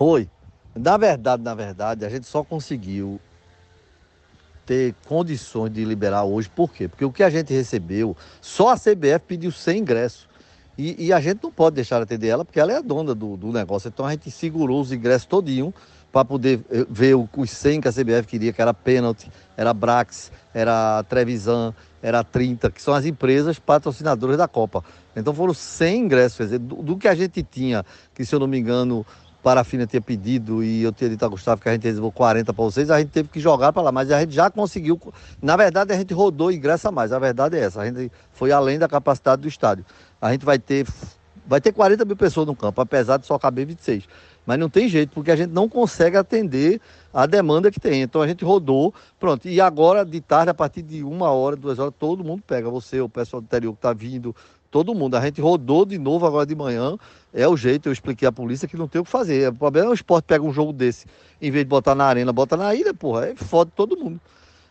Foi. Na verdade, na verdade, a gente só conseguiu ter condições de liberar hoje. Por quê? Porque o que a gente recebeu, só a CBF pediu 100 ingressos. E, e a gente não pode deixar de atender ela, porque ela é a dona do, do negócio. Então a gente segurou os ingressos todinho para poder eh, ver os 100 que a CBF queria, que era pênalti, era Brax, era Trevisan, era 30, que são as empresas patrocinadoras da Copa. Então foram 100 ingressos, quer dizer, do, do que a gente tinha, que se eu não me engano, Parafina tinha pedido e eu tinha dito a Gustavo que a gente reservou 40 para vocês, a gente teve que jogar para lá, mas a gente já conseguiu. Na verdade, a gente rodou ingresso a mais, a verdade é essa, a gente foi além da capacidade do estádio. A gente vai ter, vai ter 40 mil pessoas no campo, apesar de só caber 26. Mas não tem jeito, porque a gente não consegue atender a demanda que tem. Então a gente rodou, pronto. E agora, de tarde, a partir de uma hora, duas horas, todo mundo pega. Você, o pessoal do interior que está vindo, todo mundo. A gente rodou de novo agora de manhã. É o jeito, eu expliquei à polícia que não tem o que fazer. O problema é o esporte pega um jogo desse, em vez de botar na arena, bota na ilha, porra, é foda todo mundo.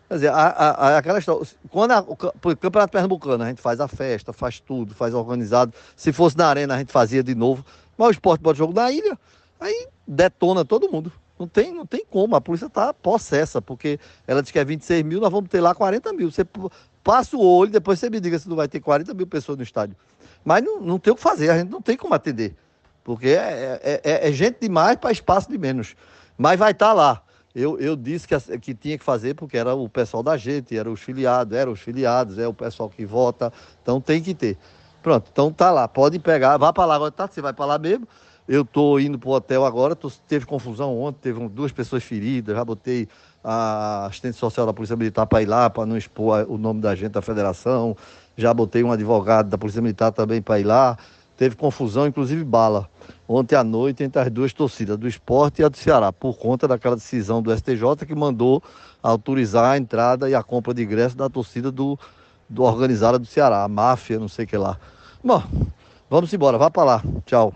Quer dizer, a, a, aquela história, quando a, o, o Campeonato Pernambucano, a gente faz a festa, faz tudo, faz organizado. Se fosse na arena, a gente fazia de novo. Mas o esporte bota jogo na ilha, aí detona todo mundo. Não tem, não tem como, a polícia está possessa, porque ela diz que é 26 mil, nós vamos ter lá 40 mil. Você passa o olho, depois você me diga se não vai ter 40 mil pessoas no estádio. Mas não, não tem o que fazer, a gente não tem como atender. Porque é, é, é, é gente demais para espaço de menos. Mas vai estar tá lá. Eu, eu disse que, que tinha que fazer porque era o pessoal da gente, era os filiados, eram os filiados, é o pessoal que vota, então tem que ter. Pronto, então tá lá, pode pegar, vá para lá agora, tá? Você vai para lá mesmo. Eu tô indo pro hotel agora, tô, teve confusão ontem, teve duas pessoas feridas, já botei a assistente social da Polícia Militar para ir lá, para não expor o nome da gente da federação. Já botei um advogado da Polícia Militar também para ir lá. Teve confusão, inclusive bala, ontem à noite entre as duas torcidas, do esporte e a do Ceará, por conta daquela decisão do STJ que mandou autorizar a entrada e a compra de ingresso da torcida do, do organizada do Ceará, a máfia, não sei o que lá. Bom, vamos embora, vá para lá. Tchau.